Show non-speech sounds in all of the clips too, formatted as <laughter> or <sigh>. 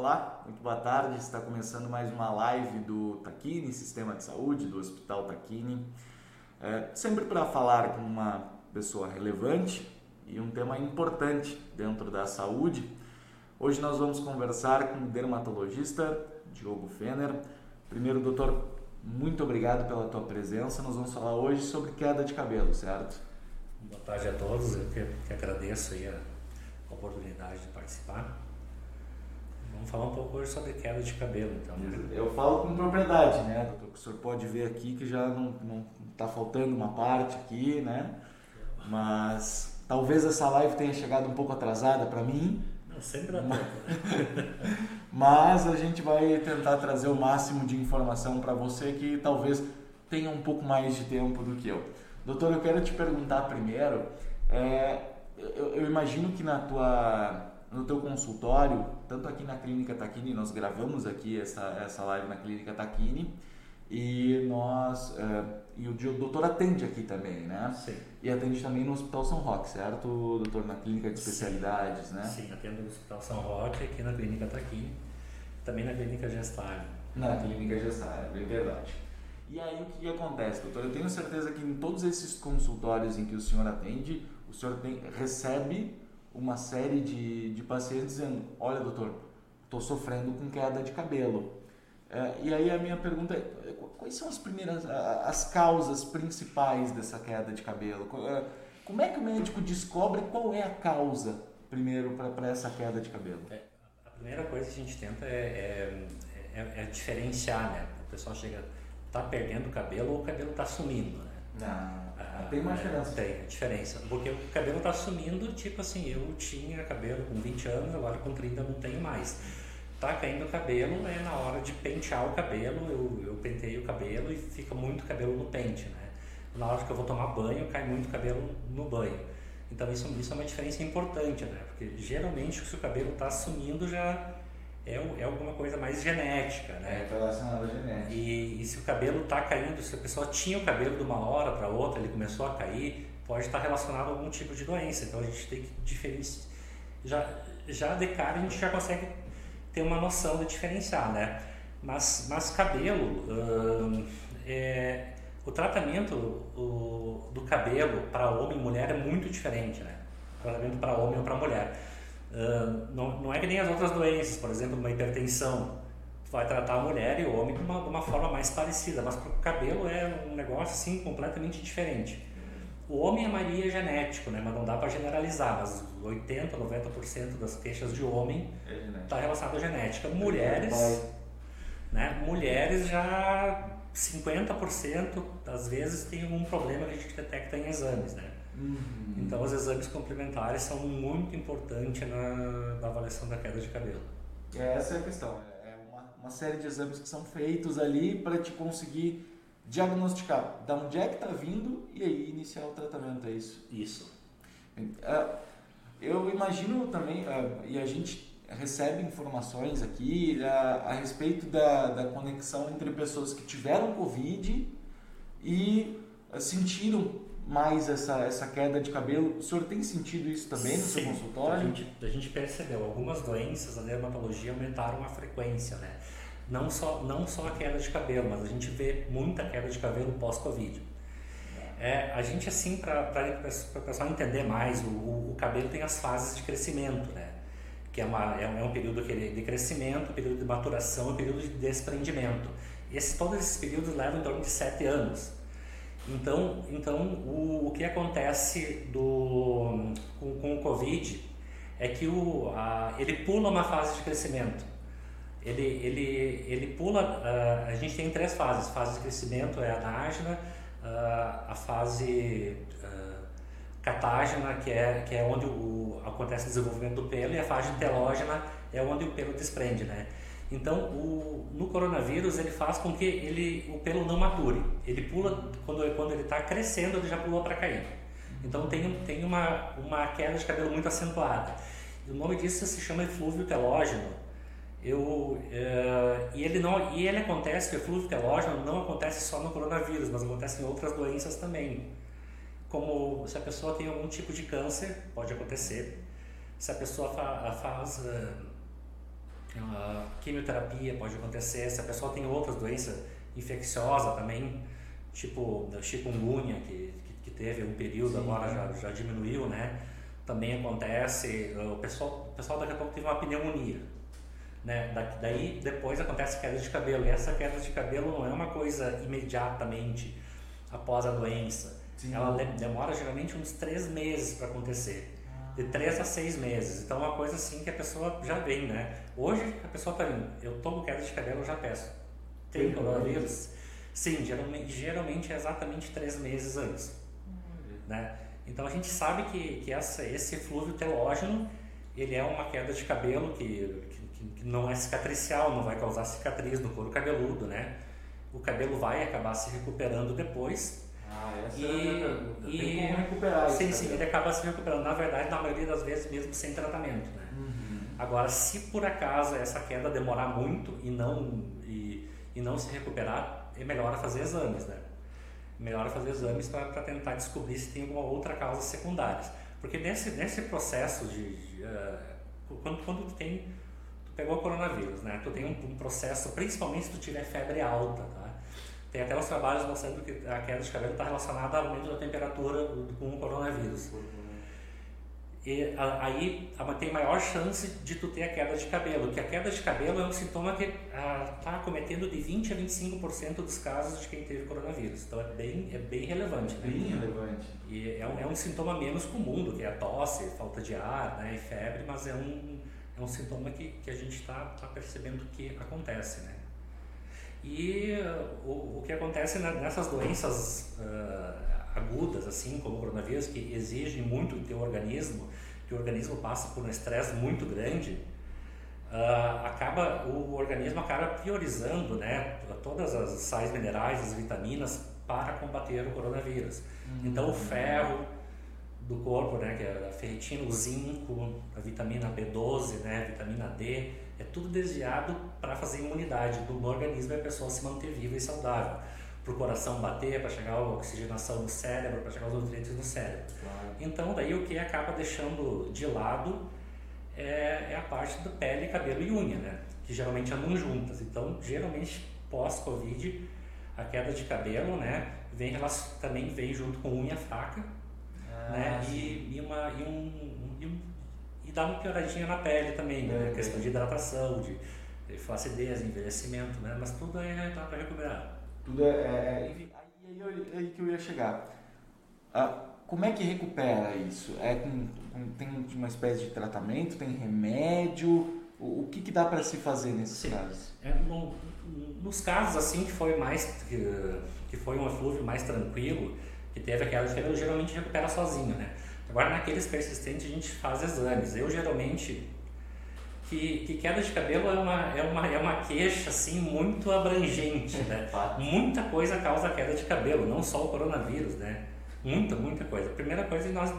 Olá, muito boa tarde. Está começando mais uma live do Taquini, Sistema de Saúde, do Hospital Taquini. É, sempre para falar com uma pessoa relevante e um tema importante dentro da saúde. Hoje nós vamos conversar com o dermatologista Diogo Fener. Primeiro, doutor, muito obrigado pela tua presença. Nós vamos falar hoje sobre queda de cabelo, certo? Boa tarde a todos. Eu que, que agradeço aí a oportunidade de participar. Vamos falar um pouco hoje sobre queda de cabelo, então. Eu falo com propriedade, né, doutor? O senhor pode ver aqui que já não está faltando uma parte aqui, né? Mas talvez essa live tenha chegado um pouco atrasada para mim. Não, sempre dá tempo. <laughs> Mas a gente vai tentar trazer o máximo de informação para você que talvez tenha um pouco mais de tempo do que eu. Doutor, eu quero te perguntar primeiro, é, eu, eu imagino que na tua no teu consultório, tanto aqui na Clínica Taquini, nós gravamos aqui essa, essa live na Clínica Taquini e nós uh, e o doutor atende aqui também, né? Sim. E atende também no Hospital São Roque, certo, doutor? Na Clínica de Especialidades, Sim. né? Sim, atendo no Hospital São Roque, aqui na Clínica Taquini, também na Clínica Gestalho. Na Clínica Gestalho, é verdade. E aí o que, que acontece, doutor? Eu tenho certeza que em todos esses consultórios em que o senhor atende, o senhor tem, recebe uma série de, de pacientes dizendo: Olha, doutor, estou sofrendo com queda de cabelo. É, e aí a minha pergunta é: quais são as primeiras, as causas principais dessa queda de cabelo? É, como é que o médico descobre qual é a causa, primeiro, para essa queda de cabelo? É, a primeira coisa que a gente tenta é, é, é, é diferenciar, né? O pessoal chega, tá perdendo o cabelo ou o cabelo está sumindo, né? Não. Ah, tem uma diferença. Tem diferença. Porque o cabelo está sumindo, tipo assim, eu tinha cabelo com 20 anos, agora com 30 não tenho mais. Tá caindo o cabelo, é na hora de pentear o cabelo, eu, eu penteio o cabelo e fica muito cabelo no pente, né? Na hora que eu vou tomar banho, cai muito cabelo no banho. Então isso, isso é uma diferença importante, né? Porque geralmente se o cabelo está sumindo já é, é alguma coisa mais genética, né? É relacionada à genética. E, e se o cabelo está caindo, se a pessoa tinha o cabelo de uma hora para outra, ele começou a cair, pode estar relacionado a algum tipo de doença. Então a gente tem que diferenciar. Já, já de cara a gente já consegue ter uma noção de diferenciar, né? Mas, mas cabelo, hum, é, o tratamento o, do cabelo para homem e mulher é muito diferente, né? O tratamento para homem ou para mulher. Uh, não, não é que nem as outras doenças, por exemplo, uma hipertensão. Tu vai tratar a mulher e o homem de uma, de uma forma mais parecida, mas para o cabelo é um negócio assim completamente diferente. O homem, a maioria é genético, né? mas não dá para generalizar, mas 80, 90% das queixas de homem está é relacionado à genética. Mulheres, né? mulheres já 50% às vezes tem algum problema que a gente detecta em exames, né? Uhum. Então, os exames complementares são muito importantes na, na, avaliação da queda de cabelo. Essa é a questão. É uma, uma série de exames que são feitos ali para te conseguir diagnosticar da onde é que está vindo e aí iniciar o tratamento. É isso? Isso. É, eu imagino também, é, e a gente recebe informações aqui a, a respeito da, da conexão entre pessoas que tiveram Covid e sentiram mais essa, essa queda de cabelo. O senhor tem sentido isso também no Sim, seu consultório? A gente, a gente percebeu, algumas doenças da dermatologia aumentaram a frequência, né? Não só, não só a queda de cabelo, mas a gente vê muita queda de cabelo pós-Covid. É, a gente, assim, para o pessoal entender mais, o, o, cabelo tem as fases de crescimento, né? Que é, uma, é, é um período de crescimento, período de maturação, um período de desprendimento. Esse, todos esses períodos levam em torno de sete anos. Então, então o, o que acontece do, com, com o Covid é que o, a, ele pula uma fase de crescimento. Ele, ele, ele pula, uh, a gente tem três fases. A fase de crescimento é a anágena, uh, a fase uh, catágena, que é, que é onde o, acontece o desenvolvimento do pelo, e a fase telógena é onde o pelo desprende, né? Então, o, no coronavírus, ele faz com que ele, o pelo não mature. Ele pula, quando, quando ele está crescendo, ele já pula para cair. Então, tem, tem uma, uma queda de cabelo muito acentuada. o nome disso se chama eflúvio telógeno. Eu, é, e, ele não, e ele acontece, o eflúvio telógeno não acontece só no coronavírus, mas acontece em outras doenças também. Como se a pessoa tem algum tipo de câncer, pode acontecer. Se a pessoa fa, faz... Uh, Uh, quimioterapia pode acontecer, se a pessoa tem outras doenças infecciosas também, tipo da chikungunya, que, que, que teve um período, Sim, agora já, já diminuiu, né? Também acontece, o pessoal, o pessoal daqui a pouco teve uma pneumonia, né? Da, daí depois acontece queda de cabelo, e essa queda de cabelo não é uma coisa imediatamente após a doença, Sim. ela demora geralmente uns três meses para acontecer de três a seis meses. Então é uma coisa assim que a pessoa já vem, né? Hoje a pessoa está vindo, eu tomo queda de cabelo, eu já peço. Tem coronavírus? Sim, geralmente, geralmente é exatamente três meses antes. Né? Então a gente sabe que, que essa, esse flúvio telógeno ele é uma queda de cabelo que, que, que não é cicatricial, não vai causar cicatriz no couro cabeludo, né? O cabelo vai acabar se recuperando depois, ah, essa e, é e, Tem como recuperar Sim, sim, ele acaba se recuperando. Na verdade, na maioria das vezes, mesmo sem tratamento. Né? Uhum. Agora, se por acaso essa queda demorar muito e não, e, e não se recuperar, é melhor fazer exames, né? Melhor fazer exames para tentar descobrir se tem alguma outra causa secundária. Porque nesse, nesse processo de. de uh, quando, quando tu tem. Tu pegou o coronavírus, né? Tu tem um, um processo, principalmente se tu tiver febre alta, tá? Tem até os trabalhos mostrando que a queda de cabelo está relacionada ao aumento da temperatura com o coronavírus. E aí tem maior chance de tu ter a queda de cabelo, que a queda de cabelo é um sintoma que está acometendo de 20 a 25% dos casos de quem teve coronavírus. Então é bem, é bem relevante. Né? Bem relevante. E é um, é um sintoma menos comum do que a tosse, falta de ar né, e febre, mas é um, é um sintoma que, que a gente está tá percebendo que acontece. Né? E o, o que acontece nessas doenças uh, agudas, assim como o coronavírus, que exigem muito do teu organismo, que o organismo passa por um estresse muito grande, uh, acaba o organismo acaba priorizando, né, todas as sais minerais, as vitaminas para combater o coronavírus. Uhum. Então o ferro do corpo, né, que é a ferritina, o zinco, a vitamina B12, né, a vitamina D, é tudo desviado para fazer imunidade do, organismo e a pessoa se manter viva e saudável. Para o coração bater, para chegar a oxigenação no cérebro, para chegar os nutrientes no cérebro. Claro. Então, daí o que acaba deixando de lado é, é, a parte da pele, cabelo e unha, né? Que geralmente andam juntas. Então, geralmente, pós-Covid, a queda de cabelo, né? Vem, também vem junto com unha fraca, ah, né? E, e, uma, e um, e um e dá uma pioradinha na pele também, né? É, questão é. de hidratação, de, de flacidez, envelhecimento, né? Mas tudo é tá para recuperar. Tudo é, é, é enfim, aí, aí, aí, que eu ia chegar. Ah, como é que recupera isso? É com, com, tem uma espécie de tratamento, tem remédio? O, o que, que dá para se fazer nesses Sim. casos? É, no, nos casos assim que foi mais que, foi um eflúvio mais tranquilo, que teve aquela que geralmente recupera sozinho, né? Agora, naqueles persistentes, a gente faz exames. Eu, geralmente, que, que queda de cabelo é uma, é, uma, é uma queixa, assim, muito abrangente, né? <laughs> muita coisa causa queda de cabelo, não só o coronavírus, né? Muita, muita coisa. A primeira coisa é nós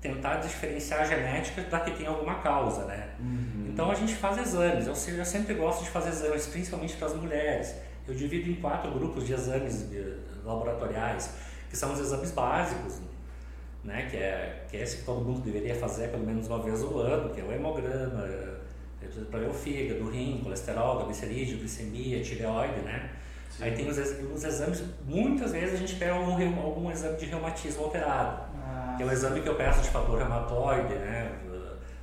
tentar diferenciar a genética da que tem alguma causa, né? Uhum. Então, a gente faz exames. Eu, eu sempre gosto de fazer exames, principalmente para as mulheres. Eu divido em quatro grupos de exames laboratoriais, que são os exames básicos, né, que, é, que é esse que todo mundo deveria fazer pelo menos uma vez ao ano, que é o hemograma, é, para ver o fígado, o rim, colesterol, glicerídeo, glicemia, tireoide, né? Sim. Aí tem os, os, exames, muitas vezes a gente pega algum, algum exame de reumatismo alterado, ah, que é o exame que eu peço de fator reumatoide, né?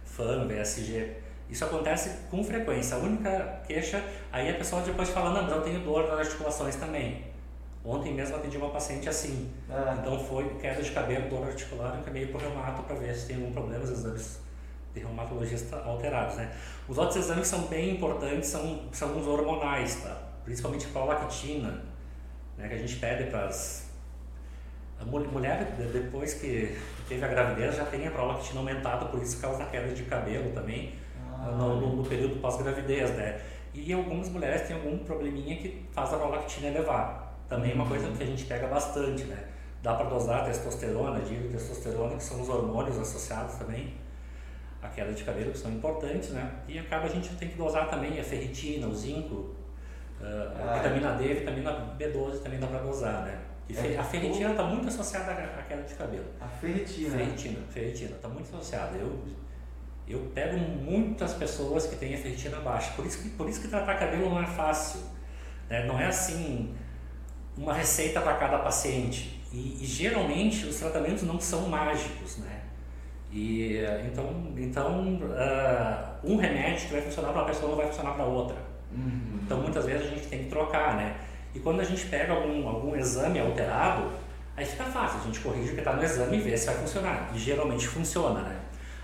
FAM, BSG. Isso acontece com frequência. A única queixa, aí a pessoa depois fala, não, mas eu tenho dor nas articulações também. Ontem mesmo atendi uma paciente assim. Ah. Então foi queda de cabelo, dor articular, encaminhei para o reumato para ver se tem algum problema, os exames de reumatologista alterados. Né? Os outros exames que são bem importantes são, são os hormonais, tá? principalmente a prolactina, né? que a gente pede para as. A mulher, depois que teve a gravidez, já tem a prolactina aumentada, por isso causa queda de cabelo também, ah. no, no, período pós-gravidez. Né? E algumas mulheres têm algum probleminha que faz a prolactina elevar. Também é uma coisa que a gente pega bastante, né? Dá para dosar testosterona, dihidrotestosterona, que são os hormônios associados também à queda de cabelo, que são importantes, né? E acaba a gente tem que dosar também a ferritina, o zinco, a ah, vitamina D, a vitamina B12 também dá para dosar, né? É, a ferritina está muito associada à queda de cabelo. A ferritina? Ferritina, ferritina, está muito associada. Eu, Eu pego muitas pessoas que têm a ferritina baixa, por isso que, por isso que tratar cabelo não é fácil. Né? Não é assim uma receita para cada paciente. E, e, geralmente os tratamentos não são mágicos, né? E, então, então uh, um remédio que vai funcionar para uma pessoa não vai funcionar para outra. Uhum. Então muitas vezes a gente tem que trocar, né? E quando a gente pega algum, algum exame alterado, aí fica fácil, a gente corrige o que está no exame e vê se vai funcionar. E geralmente funciona, né?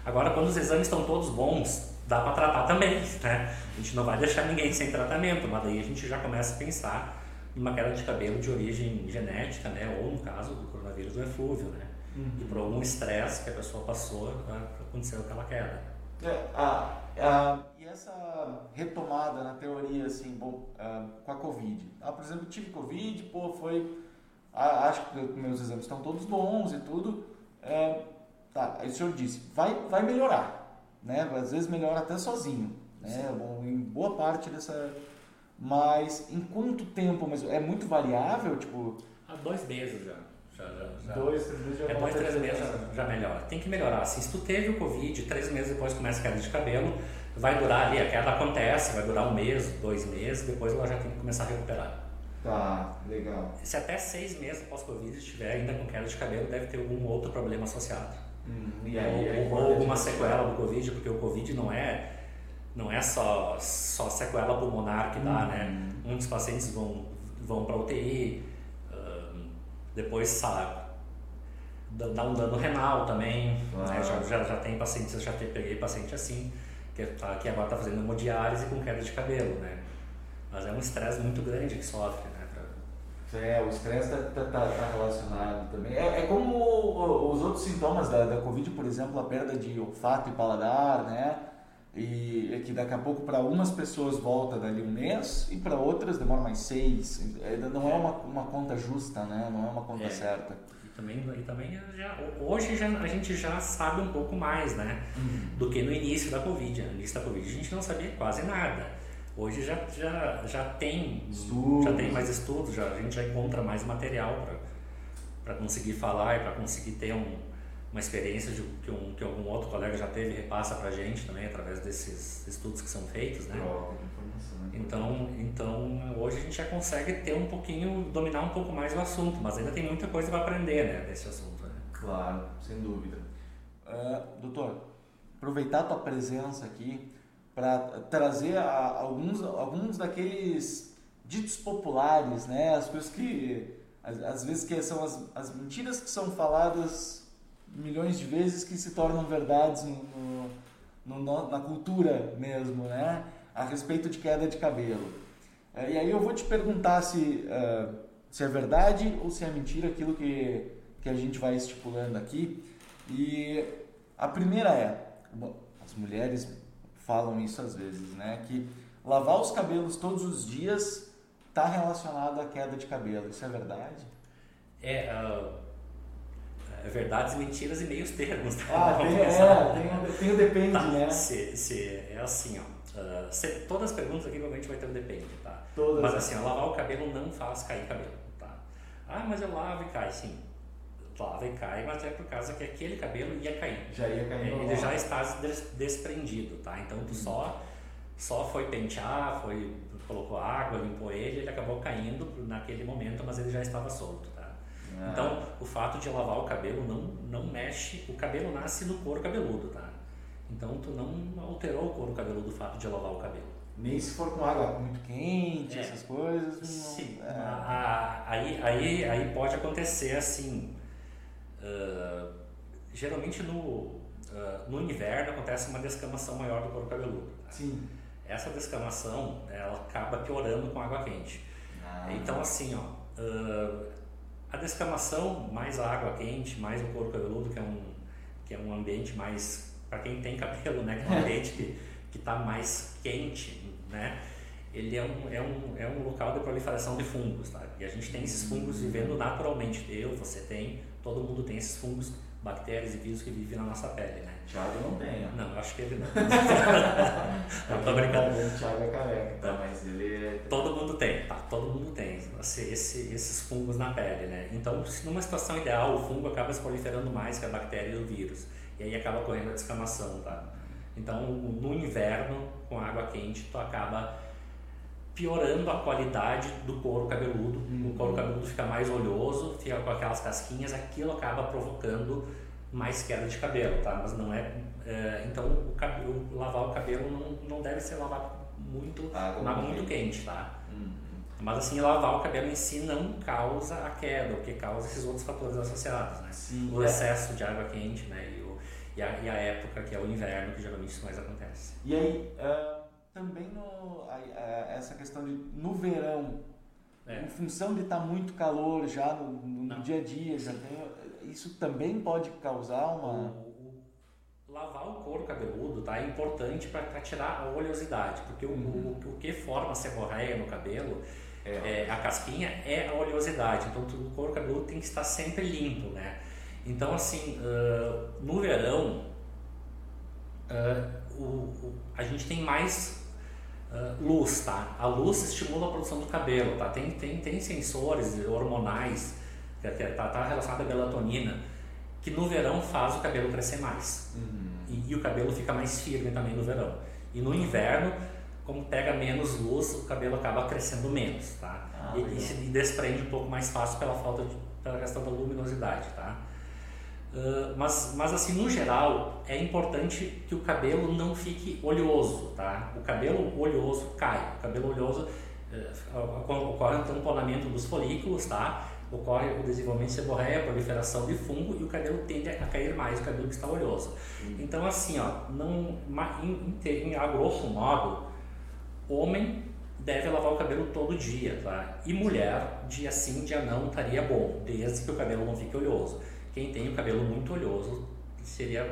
Agora, quando os exames estão todos bons, dá para tratar também, <laughs> né? A gente não vai deixar ninguém sem tratamento, mas daí a gente já começa a pensar numa queda de cabelo de origem genética, né? Ou no caso do coronavírus do eflúvio, né? Uhum. E por algum estresse que a pessoa passou, né? aconteceu aquela queda. É, a, a, e essa retomada na teoria, assim, bom, com a Covid. Ah, por exemplo, tive Covid, pô, foi. Acho que meus exames estão todos bons e tudo. É, tá, aí o senhor disse, vai, vai melhorar, né? Às vezes melhora até sozinho, né? Bom, em boa parte dessa. Mas em quanto tempo? Mas é muito variável, tipo. Há dois meses já. Já, já, já. Dois, três meses já É dois, três meses já, já melhora. Tem que melhorar. Assim, se tu teve o Covid, três meses depois começa a queda de cabelo, vai durar ali, a queda acontece, vai durar um mês, dois meses, depois ela já tem que começar a recuperar. Tá, legal. Se até seis meses após Covid estiver ainda com queda de cabelo, deve ter algum outro problema associado. Hum, e aí, ou, ou alguma sequela do Covid, porque o Covid não é não é só, só sequela pulmonar que dá, né? Uhum. Muitos pacientes vão, vão para UTI, depois sabe, dá um dano renal também. Né? Já, já, já tem pacientes, eu já peguei paciente assim, que, tá, que agora está fazendo hemodiálise com queda de cabelo, né? Mas é um estresse muito grande que sofre, né? Pra... É, o estresse está tá, tá, tá relacionado também. É, é como os outros sintomas da, da Covid, por exemplo, a perda de olfato e paladar, né? E é que daqui a pouco para umas pessoas volta dali um mês e para outras demora mais seis. Não é uma, uma conta justa, né? Não é uma conta é. certa. E também, e também já, hoje já, a gente já sabe um pouco mais, né? Uhum. Do que no início da Covid. No início da Covid a gente não sabia quase nada. Hoje já, já, já tem estudos. já tem mais estudos, já, a gente já encontra mais material para conseguir falar e para conseguir ter um, uma experiência de, que, um, que algum outro colega já teve repassa para a gente também através desses estudos que são feitos, né? Então, então hoje a gente já consegue ter um pouquinho, dominar um pouco mais o assunto, mas ainda tem muita coisa para aprender, né, desse assunto. Né? Claro, sem dúvida. Uh, doutor, aproveitar a tua presença aqui para trazer a, alguns, alguns daqueles ditos populares, né, as coisas que às, vezes que são as, as mentiras que são faladas milhões de vezes que se tornam verdades no, no, na cultura mesmo, né? A respeito de queda de cabelo. É, e aí eu vou te perguntar se, uh, se é verdade ou se é mentira aquilo que, que a gente vai estipulando aqui. E a primeira é, as mulheres falam isso às vezes, né? Que lavar os cabelos todos os dias está relacionado à queda de cabelo. Isso é verdade? É, uh verdades, mentiras e meios termos. Tá? Ah, tem, <laughs> é, tem, tem o depende, tá, né? Se, se, é assim, ó. Uh, se, todas as perguntas aqui provavelmente vai ter um depende, tá? Todas. Mas assim, ó, lavar o cabelo não faz cair cabelo, tá? Ah, mas eu lavo e cai, sim. Lava e cai, mas é por causa que aquele cabelo ia cair. Já ia cair. Ele já está desprendido, tá? Então tu só, só foi pentear, foi colocou água, limpou ele, ele acabou caindo naquele momento, mas ele já estava solto. Ah. Então, o fato de lavar o cabelo não, não mexe, o cabelo nasce no couro cabeludo, tá? Então, tu não alterou o couro cabeludo do fato de lavar o cabelo. Nem se for com água muito quente, é. essas coisas. Não, Sim. É. Aí, aí, aí pode acontecer assim. Uh, geralmente no, uh, no inverno acontece uma descamação maior do couro cabeludo. Tá? Sim. Essa descamação ela acaba piorando com água quente. Ah. Então assim, ó, uh, a descamação, mais a água quente, mais o couro cabeludo, que é um, que é um ambiente mais, para quem tem cabelo, né, que é um ambiente que está mais quente, né, ele é um, é, um, é um local de proliferação de fungos, tá? E a gente tem esses fungos vivendo naturalmente. Eu, você tem, todo mundo tem esses fungos, bactérias e vírus que vivem na nossa pele, né? Thiago não tem, né? Não, eu acho que ele não. <laughs> não, tô brincando. O Thiago é careca, tá, mas ele é... Todo mundo tem, tá? Todo mundo tem esse, esse, esses fungos na pele, né? Então, numa situação ideal, o fungo acaba se proliferando mais que a bactéria e o vírus. E aí acaba ocorrendo a descamação, tá? Então, no inverno, com água quente, tu acaba piorando a qualidade do couro cabeludo. Uhum. O couro cabeludo fica mais oleoso, fica com aquelas casquinhas, aquilo acaba provocando mais queda de cabelo, tá? Mas não é. é então, o cabelo, lavar o cabelo não, não deve ser lavado muito, ah, na muito quente, tá? Uhum. Mas assim, lavar o cabelo em si não causa a queda, o que causa esses outros fatores associados, né? Sim, o é. excesso de água quente, né? E, o, e, a, e, a, época que é o inverno, que geralmente isso mais acontece. E aí, uh, também no, a, a, essa questão de no verão, é. em função de estar tá muito calor já no, no, dia a dia, já tem, isso também pode causar uma. O, lavar o couro cabeludo tá, é importante para tirar a oleosidade, porque o, uhum. o, o, que forma a seborreia no cabelo é. É, a casquinha é a oleosidade, então o couro cabeludo tem que estar sempre limpo, né? Então, assim, uh, no verão, uh, o, o, a gente tem mais uh, luz, tá? A luz estimula a produção do cabelo, tá? Tem, tem, tem sensores hormonais, que está tá relacionado à melatonina, que no verão faz o cabelo crescer mais. Uhum. E, e, o cabelo fica mais firme também no verão. E no inverno como pega menos luz, o cabelo acaba crescendo menos, tá? Ah, e, e, se desprende um pouco mais fácil pela falta de, pela questão da luminosidade, tá? Uh, mas, mas assim, no geral, é importante que o cabelo não fique oleoso, tá? O cabelo oleoso cai, o cabelo oleoso uh, ocorre o tamponamento dos folículos, tá? Ocorre o desenvolvimento de seborreia, a proliferação de fungo e o cabelo tende a cair mais, o cabelo que está oleoso. Uhum. Então assim, ó, não, em, em, em, a grosso modo, Homem deve lavar o cabelo todo dia, tá? E mulher, dia sim, dia não, estaria bom, desde que o cabelo não fique oleoso. Quem tem o cabelo muito oleoso, seria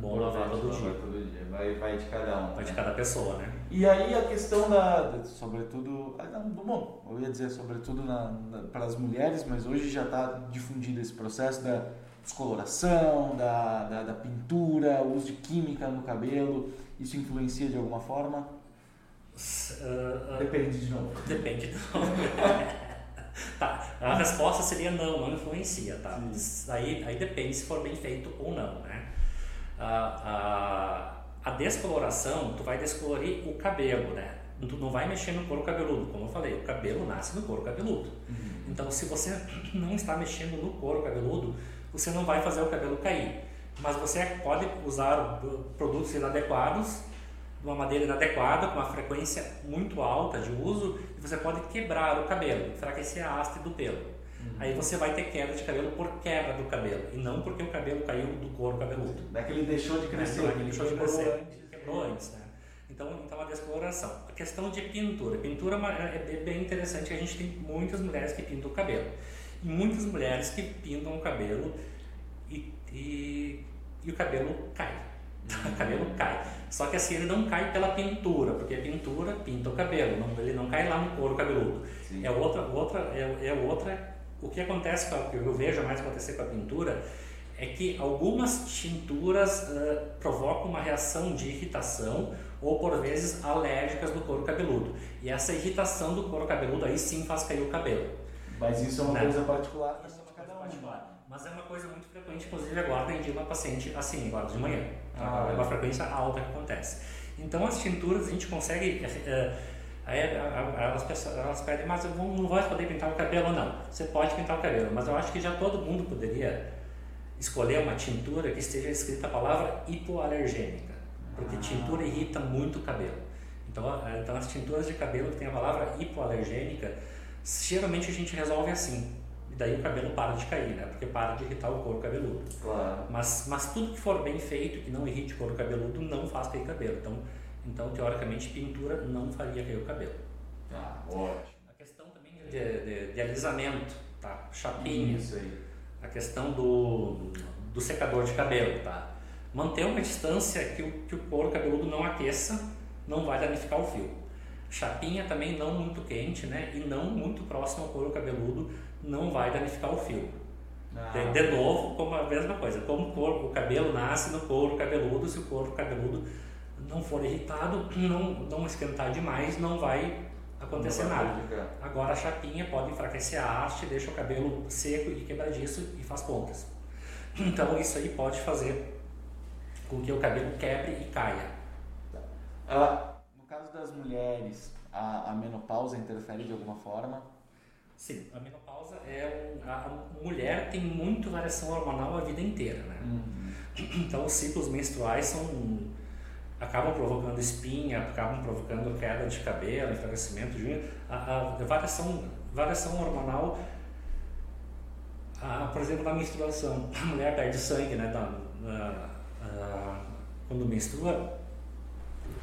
bom lavar todo dia. todo dia. Vai, vai de cada um. Vai né? de cada pessoa, né? E aí a questão da, sobretudo, ah, bom, eu ia dizer sobretudo na, na, para as mulheres, mas hoje já está difundido esse processo da descoloração, da, da, da pintura, o uso de química no cabelo. Isso influencia de alguma forma? Uh, depende de novo. Depende de novo. <laughs> <laughs> tá. A resposta seria não, não influencia, tá? Aí, aí depende se for bem feito ou não, né? A, a, a descoloração, tu vai descolorir o cabelo, né? Tu não vai mexer no couro cabeludo, como eu falei, o cabelo nasce no couro cabeludo. Uhum. Então, se você não está mexendo no couro cabeludo, você não vai fazer o cabelo cair. Mas você pode usar produtos inadequados de uma madeira inadequada, com uma frequência muito alta de uso, e você pode quebrar o cabelo, enfraquecer a haste do pelo. Uhum. Aí você vai ter queda de cabelo por quebra do cabelo, e não porque o cabelo caiu do couro cabeludo. É que ele deixou de crescer. Não é que ele deixou de crescer, quebrou antes. Né? Então, então a descoloração. A questão de pintura. Pintura é, é bem interessante, a gente tem muitas mulheres que pintam o cabelo. E muitas mulheres que pintam o cabelo e, e, e o cabelo cai. <laughs> O cabelo cai. Só que assim, ele não cai pela pintura, porque a pintura pinta o cabelo, não, ele não cai lá no couro cabeludo. Sim. É outra, outra, é, é outra. O que acontece, a, que eu vejo mais acontecer com a pintura, é que algumas tinturas uh, provocam uma reação de irritação ou por vezes alérgicas do couro cabeludo. E essa irritação do couro cabeludo aí sim faz cair o cabelo. Mas isso é uma né? coisa particular. Isso é uma coisa particular. Mas é uma coisa muito frequente, inclusive agora dia uma paciente assim, agora de manhã. Ah, é uma frequência alta que acontece. Então as tinturas a gente consegue. É, é, elas, elas pedem, mas eu não vou poder pintar o cabelo, não. Você pode pintar o cabelo, mas eu acho que já todo mundo poderia escolher uma tintura que esteja escrita a palavra hipoalergênica, porque ah. tintura irrita muito o cabelo. Então, então as tinturas de cabelo que tem a palavra hipoalergênica, geralmente a gente resolve assim. E daí o cabelo para de cair, né? Porque para de irritar o couro cabeludo. Claro. Mas, mas tudo que for bem feito, que não irrite o couro cabeludo, não faz cair cabelo. Então, então teoricamente, pintura não faria cair o cabelo. Ah, ótimo. A questão também de, de, de alisamento, tá? Chapinha. Isso aí. A questão do, do secador de cabelo, tá? Manter uma distância que o, que o couro cabeludo não aqueça, não vai danificar o fio. Chapinha também não muito quente, né? E não muito próximo ao couro cabeludo, não vai danificar o fio. Ah. De, de, novo, como a mesma coisa, como o, couro, o cabelo nasce no couro cabeludo, se o couro cabeludo não for irritado, não, não esquentar demais, não vai acontecer não vai nada. Agora a chapinha pode enfraquecer a haste, deixa o cabelo seco e quebradiço e faz pontas. Então isso aí pode fazer com que o cabelo quebre e caia. Uh, no caso das mulheres, a, a menopausa interfere de alguma forma? Sim, a menopausa é um, a, a mulher tem muito variação hormonal a vida inteira, né? Uhum. Então os ciclos menstruais são acabam provocando espinha, acabam provocando queda de cabelo, enfraquecimento de unha. A, a variação, variação hormonal, a, por exemplo, na menstruação, a mulher perde sangue, né? Da, quando menstrua,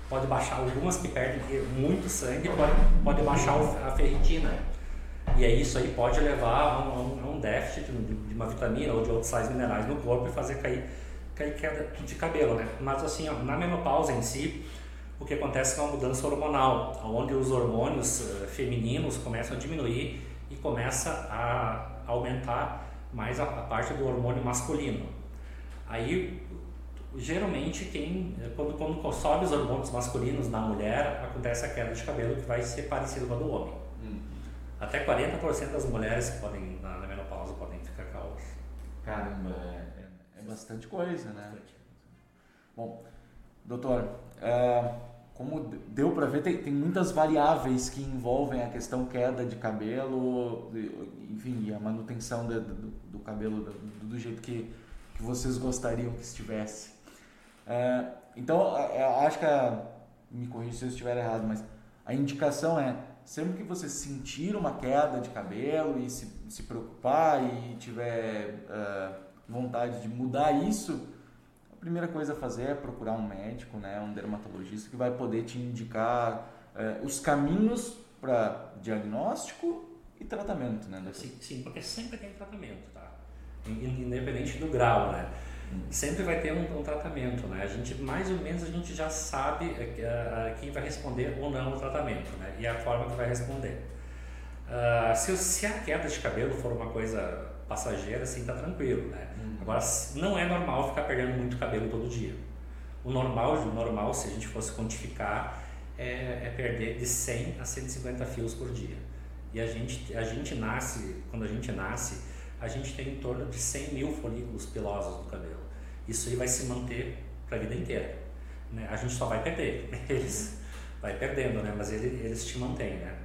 pode baixar algumas que perdem muito sangue, pode, pode baixar a ferritina. E aí isso aí pode levar a um, a um déficit de uma vitamina ou de outros sais minerais no corpo e fazer cair cair queda de cabelo, né? Mas assim, ó, na menopausa em si, o que acontece é uma mudança hormonal, onde os hormônios uh, femininos começam a diminuir e começa a aumentar mais a, a, parte do hormônio masculino. Aí, geralmente, quem quando, quando sobe os hormônios masculinos na mulher, acontece a queda de cabelo que vai ser parecida com a do homem. Até 40% das mulheres que podem na, na menopausa podem ficar calvas. Caramba, é é bastante coisa, né? Bastante. Bom, doutor, é, como deu para ver, tem, tem muitas variáveis que envolvem a questão queda de cabelo, enfim, a manutenção de, do, do, cabelo do, do, jeito que, que vocês gostariam que estivesse. É, então, acho que, a, me corrija se eu estiver errado, mas a indicação é sempre que você sentir uma queda de cabelo e se, se preocupar e tiver uh, vontade de mudar isso, a primeira coisa a fazer é procurar um médico, né, um dermatologista que vai poder te indicar eh, os caminhos para diagnóstico e tratamento, né? Sim, sim, porque sempre tem tratamento, tá? Independente do grau, né? Sempre vai ter um, um, tratamento, né? A gente mais ou menos a gente já sabe uh, quem vai responder ou não o tratamento, né? E a forma que vai responder. Uh, se, se a queda de cabelo for uma coisa passageira, assim, tá tranquilo, né? Uhum. Agora, não é normal ficar perdendo muito cabelo todo dia. O normal, o normal se a gente fosse quantificar, é, é, perder de 100 a 150 fios por dia. E a gente, a gente nasce, quando a gente nasce, a gente tem em torno de 100 mil folículos pilosos do cabelo. Isso aí vai se manter para a vida inteira. Né? A gente só vai perder, <laughs> eles vai perdendo, né? Mas eles, eles te mantêm, né?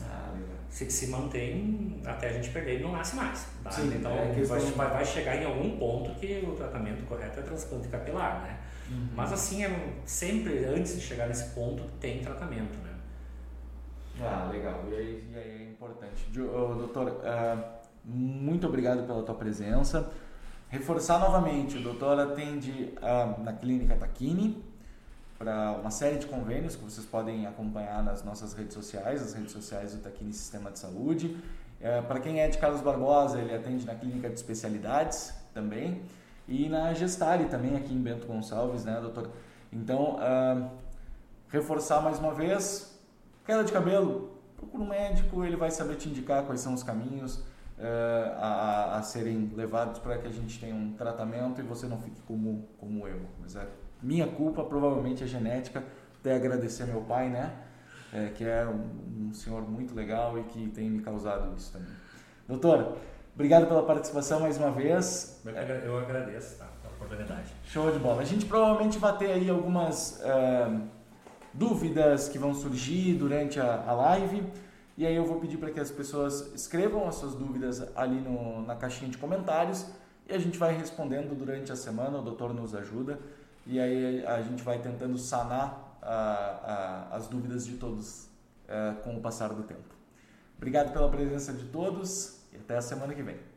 Ah, legal se, se mantém até a gente perder e não nasce mais. Tá? Sim, então é vai, vai, vai, chegar em algum ponto que o tratamento correto é transplante capilar, né? Uhum. Mas assim, é, sempre antes de chegar nesse ponto tem tratamento, né? Ah, legal. E aí, e aí é importante. Doutor, uh, muito obrigado pela tua presença. Reforçar novamente, o doutor atende uh, na clínica Taquini, para uma série de convênios que vocês podem acompanhar nas nossas redes sociais, as redes sociais do Taquini Sistema de Saúde. É, para quem é de Carlos Barbosa, ele atende na Clínica de Especialidades também e na Gestare também aqui em Bento Gonçalves, né, doutor? Então, uh, reforçar mais uma vez, queda de cabelo, procura um médico, ele vai saber te indicar quais são os caminhos a, a, serem levados para que a gente tenha um tratamento e você não fique como, como eu. Mas é minha culpa provavelmente é genética. Até agradecer meu pai, né? É, que é um, um, senhor muito legal e que tem me causado isso também. Doutor, obrigado pela participação mais uma vez. Eu agradeço tá, pela oportunidade. Show de bola. A gente provavelmente vai ter aí algumas uh, dúvidas que vão surgir durante a, a live. E aí eu vou pedir para que as pessoas escrevam as suas dúvidas ali no, na caixinha de comentários e a gente vai respondendo durante a semana, o doutor nos ajuda e aí a gente vai tentando sanar a, a, as dúvidas de todos é, com o passar do tempo. Obrigado pela presença de todos e até a semana que vem.